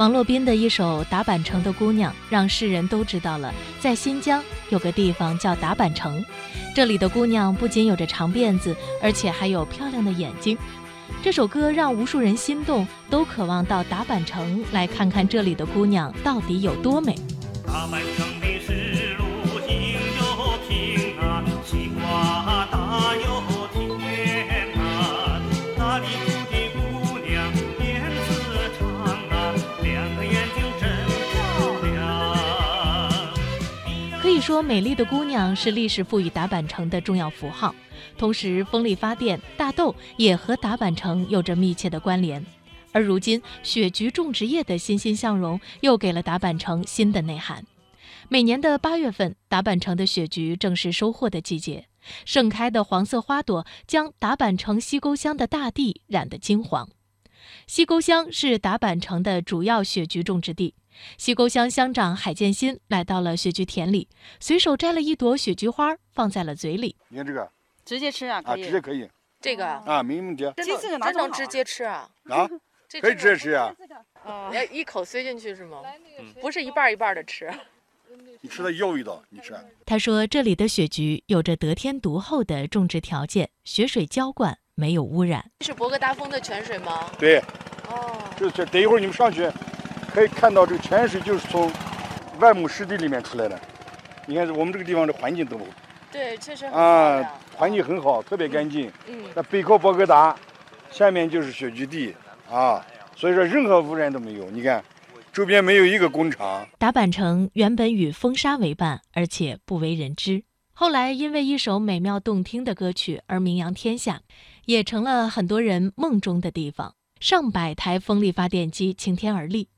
王洛宾的一首《达坂城的姑娘》，让世人都知道了，在新疆有个地方叫达坂城，这里的姑娘不仅有着长辫子，而且还有漂亮的眼睛。这首歌让无数人心动，都渴望到达坂城来看看这里的姑娘到底有多美。说，美丽的姑娘是历史赋予达坂城的重要符号。同时，风力发电、大豆也和达坂城有着密切的关联。而如今，雪菊种植业的欣欣向荣，又给了达坂城新的内涵。每年的八月份，达坂城的雪菊正是收获的季节，盛开的黄色花朵将达坂城西沟乡的大地染得金黄。西沟乡是达坂城的主要雪菊种植地。西沟乡乡长海建新来到了雪菊田里，随手摘了一朵雪菊花，放在了嘴里。你看这个直接吃啊，啊，可以。直接可以这个啊，啊，没问题啊，这这个拿真能直接吃啊？啊，这可以直接吃啊。啊要一口塞进去是吗？不是一半一半的吃。你吃它又一道，你吃。他说：“这里的雪菊有着得天独厚的种植条件，雪水浇灌，没有污染。这是博格达峰的泉水吗？对，哦，这这等一会儿你们上去可以看到这个泉水就是从万亩湿地里面出来的。你看我们这个地方的环境多对，确实很漂啊亮，环境很好，特别干净。嗯，那背靠博格达，下面就是雪菊地啊，所以说任何污染都没有。你看，周边没有一个工厂。达坂城原本与风沙为伴，而且不为人知。后来因为一首美妙动听的歌曲而名扬天下，也成了很多人梦中的地方。上百台风力发电机擎天而立，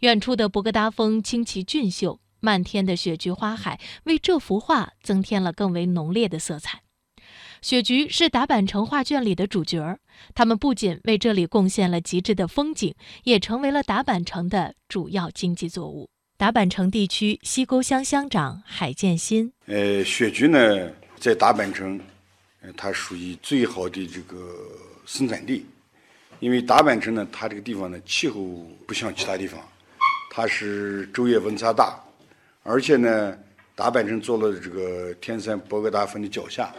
远处的博格达峰清奇俊秀，漫天的雪菊花海为这幅画增添了更为浓烈的色彩。雪菊是达坂城画卷里的主角儿，他们不仅为这里贡献了极致的风景，也成为了达坂城的主要经济作物。达坂城地区西沟乡乡长海建新，呃，雪菊呢，在达坂城，呃，它属于最好的这个生产地，因为达坂城呢，它这个地方呢，气候不像其他地方，它是昼夜温差大，而且呢，达坂城坐落在这个天山博格达峰的脚下，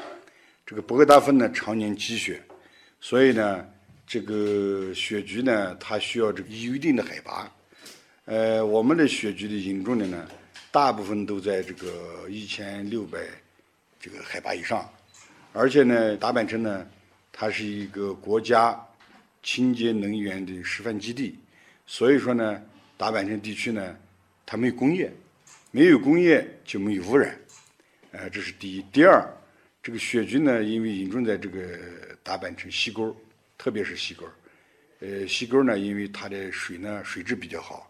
这个博格达峰呢常年积雪，所以呢，这个雪菊呢，它需要这个一定的海拔。呃，我们的雪菊的引种的呢，大部分都在这个一千六百这个海拔以上，而且呢，达坂城呢，它是一个国家清洁能源的示范基地，所以说呢，达坂城地区呢，它没有工业，没有工业就没有污染，呃，这是第一。第二，这个雪菊呢，因为引种在这个达坂城西沟，特别是西沟，呃，西沟呢，因为它的水呢水质比较好。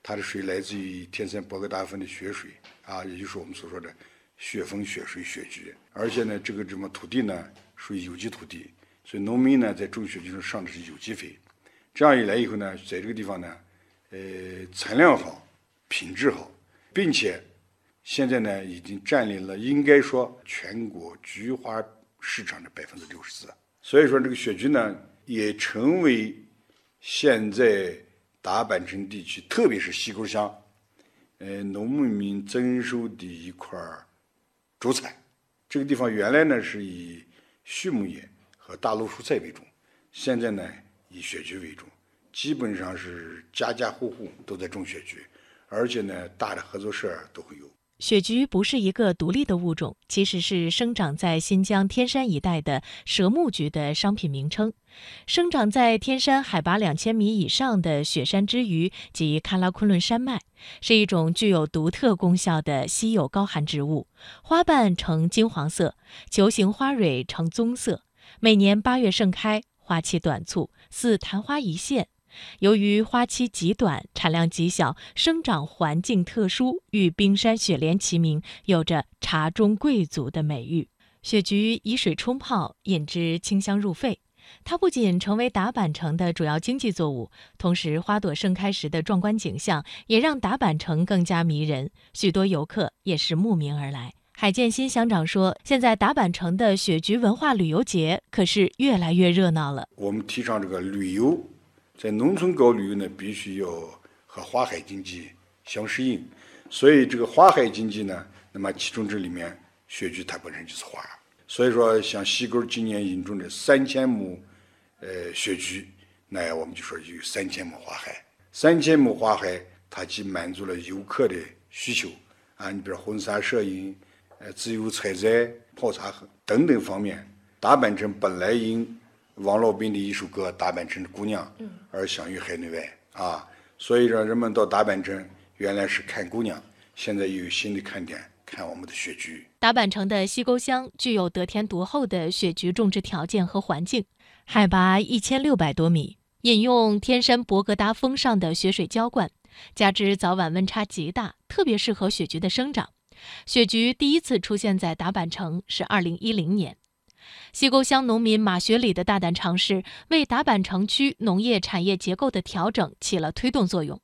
它的水来自于天山博格达峰的雪水啊，也就是我们所说的雪峰、雪水、雪菊。而且呢，这个什么土地呢，属于有机土地，所以农民呢在种雪菊上上的是有机肥。这样一来以后呢，在这个地方呢，呃，产量好，品质好，并且现在呢已经占领了应该说全国菊花市场的百分之六十四。所以说，这个雪菊呢也成为现在。达坂城地区，特别是西沟乡，呃，农牧民增收的一块主产。这个地方原来呢是以畜牧业和大陆蔬菜为主，现在呢以雪菊为主，基本上是家家户户都在种雪菊，而且呢大的合作社都会有。雪菊不是一个独立的物种，其实是生长在新疆天山一带的蛇木菊的商品名称。生长在天山海拔两千米以上的雪山之余及喀拉昆仑山脉，是一种具有独特功效的稀有高寒植物。花瓣呈金黄色，球形花蕊呈棕色。每年八月盛开，花期短促，似昙花一现。由于花期极短，产量极小，生长环境特殊，与冰山雪莲齐名，有着“茶中贵族”的美誉。雪菊以水冲泡，饮之清香入肺。它不仅成为达坂城的主要经济作物，同时花朵盛开时的壮观景象也让达坂城更加迷人，许多游客也是慕名而来。海建新乡长说：“现在达坂城的雪菊文化旅游节可是越来越热闹了。我们提倡这个旅游，在农村搞旅游呢，必须要和花海经济相适应。所以这个花海经济呢，那么其中这里面雪菊它本身就是花。所以说，像西沟今年引种的三千亩，呃，雪菊，那我们就说有三千亩花海。三千亩花海，它既满足了游客的需求，啊，你比如婚纱摄影，呃，自由采摘、泡茶等等方面。达坂城本来因王洛宾的一首歌《达坂城的姑娘》而享誉海内外啊，所以让人们到达坂城原来是看姑娘，现在又有新的看点。看我们的雪菊，达坂城的西沟乡具有得天独厚的雪菊种植条件和环境，海拔一千六百多米，引用天山博格达峰上的雪水浇灌，加之早晚温差极大，特别适合雪菊的生长。雪菊第一次出现在达坂城是二零一零年，西沟乡农民马学礼的大胆尝试，为达坂城区农业产业结构的调整起了推动作用。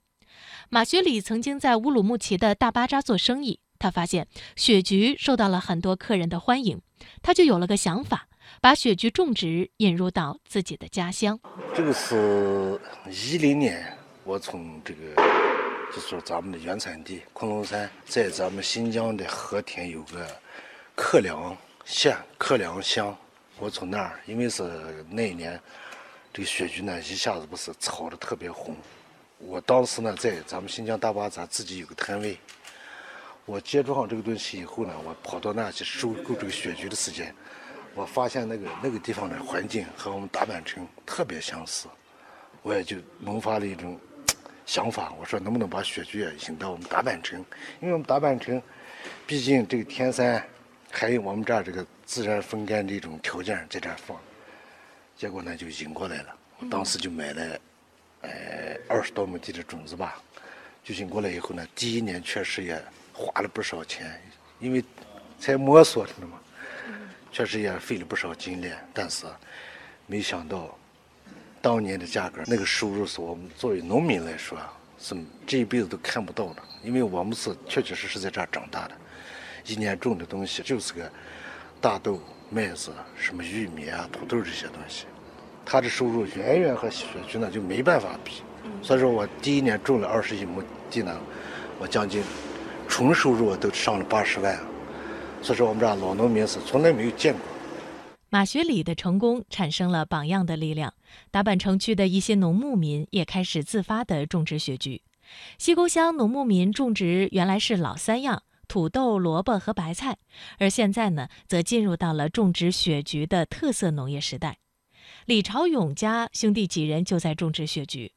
马学礼曾经在乌鲁木齐的大巴扎做生意。他发现雪菊受到了很多客人的欢迎，他就有了个想法，把雪菊种植引入到自己的家乡。这个是一零年，我从这个就是咱们的原产地昆仑山，在咱们新疆的和田有个克良县克良乡，我从那儿，因为是那一年这个雪菊呢一下子不是炒的特别红，我当时呢在咱们新疆大巴扎自己有个摊位。我接触上这个东西以后呢，我跑到那去收购这个雪菊的时间，我发现那个那个地方的环境和我们大阪城特别相似，我也就萌发了一种想法，我说能不能把雪菊也引到我们达坂城？因为我们达坂城，毕竟这个天山，还有我们这儿这个自然风干这种条件在这儿放，结果呢就引过来了。我当时就买了，呃，二十多亩地的种子吧，就引过来以后呢，第一年确实也。花了不少钱，因为才摸索着呢嘛，确实也费了不少精力。但是没想到，当年的价格，那个收入是我们作为农民来说啊是这一辈子都看不到的。因为我们是确确实实在这儿长大的，一年种的东西就是个大豆、麦子、什么玉米啊、土豆这些东西，他的收入远远和雪区呢就没办法比。所以说我第一年种了二十一亩地呢，我将近。纯收入都上了八十万，所以说我们这老农民是从来没有见过。马学礼的成功产生了榜样的力量，达坂城区的一些农牧民也开始自发地种植雪菊。西沟乡农牧民种植原来是老三样：土豆、萝卜和白菜，而现在呢，则进入到了种植雪菊的特色农业时代。李朝勇家兄弟几人就在种植雪菊。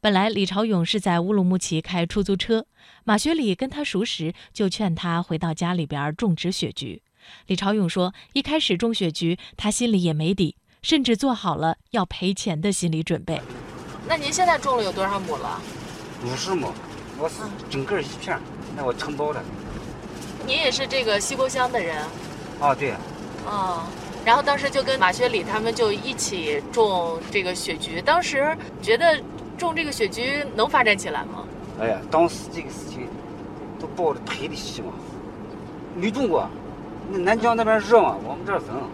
本来李朝勇是在乌鲁木齐开出租车，马学礼跟他熟识，就劝他回到家里边种植雪菊。李朝勇说，一开始种雪菊，他心里也没底，甚至做好了要赔钱的心理准备。那您现在种了有多少亩了？五十亩，我是整个一片，那我承包的。您也是这个西沟乡的人？啊，对。哦，然后当时就跟马学礼他们就一起种这个雪菊，当时觉得。种这个雪菊能发展起来吗？哎呀，当时这个事情都抱着赔的希望，没种过。那南疆那边热嘛，我们这儿冷。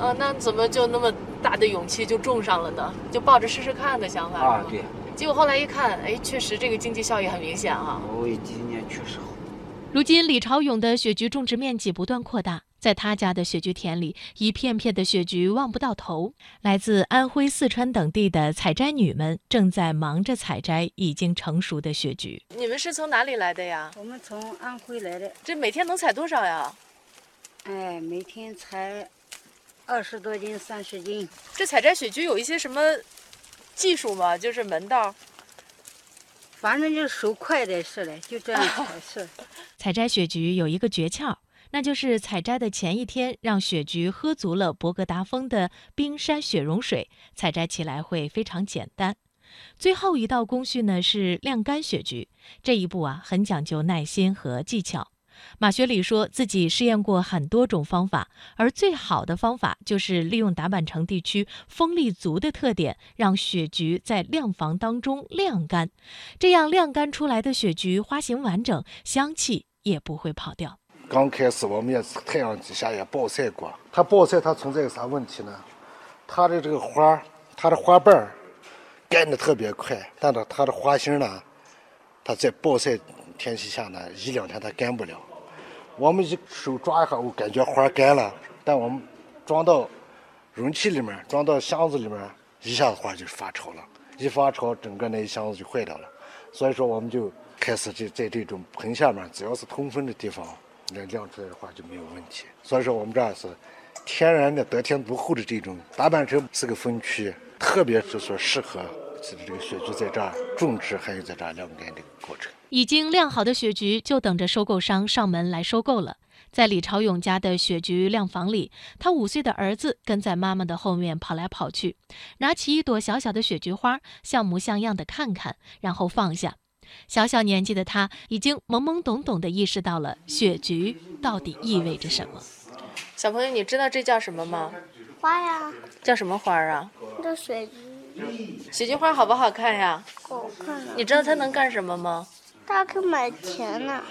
呃，那怎么就那么大的勇气就种上了呢？就抱着试试看的想法啊，对。结果后来一看，哎，确实这个经济效益很明显啊。哦，今年确实好。如今李朝勇的雪菊种植面积不断扩大。在他家的雪菊田里，一片片的雪菊望不到头。来自安徽、四川等地的采摘女们正在忙着采摘已经成熟的雪菊。你们是从哪里来的呀？我们从安徽来的。这每天能采多少呀？哎，每天采二十多斤、三十斤。这采摘雪菊有一些什么技术吗？就是门道？反正就是手快点似的，就这样采是。采摘雪菊有一个诀窍。那就是采摘的前一天，让雪菊喝足了博格达峰的冰山雪融水，采摘起来会非常简单。最后一道工序呢是晾干雪菊，这一步啊很讲究耐心和技巧。马学礼说自己试验过很多种方法，而最好的方法就是利用达坂城地区风力足的特点，让雪菊在晾房当中晾干，这样晾干出来的雪菊花型完整，香气也不会跑掉。刚开始我们也是太阳底下也暴晒过，它暴晒它存在个啥问题呢？它的这个花，它的花瓣干的特别快，但是它的花芯呢，它在暴晒天气下呢，一两天它干不了。我们一手抓一下，我感觉花干了，但我们装到容器里面，装到箱子里面，一下子花就发潮了，一发潮，整个那一箱子就坏掉了。所以说，我们就开始这在这种盆下面，只要是通风的地方，那晾出来的话就没有问题。所以说，我们这儿是天然的得天独厚的这种大板城是个风区，特别是说适合这个雪菊在这儿种植，还有在这儿晾干这个过程。已经晾好的雪菊就等着收购商上门来收购了。在李朝勇家的雪菊晾房里，他五岁的儿子跟在妈妈的后面跑来跑去，拿起一朵小小的雪菊花，像模像样的看看，然后放下。小小年纪的他，已经懵懵懂懂地意识到了雪菊到底意味着什么。小朋友，你知道这叫什么吗？花呀，叫什么花啊？叫雪菊雪菊花好不好看呀？好看啊，你知道它能干什么吗？它可以买钱呢。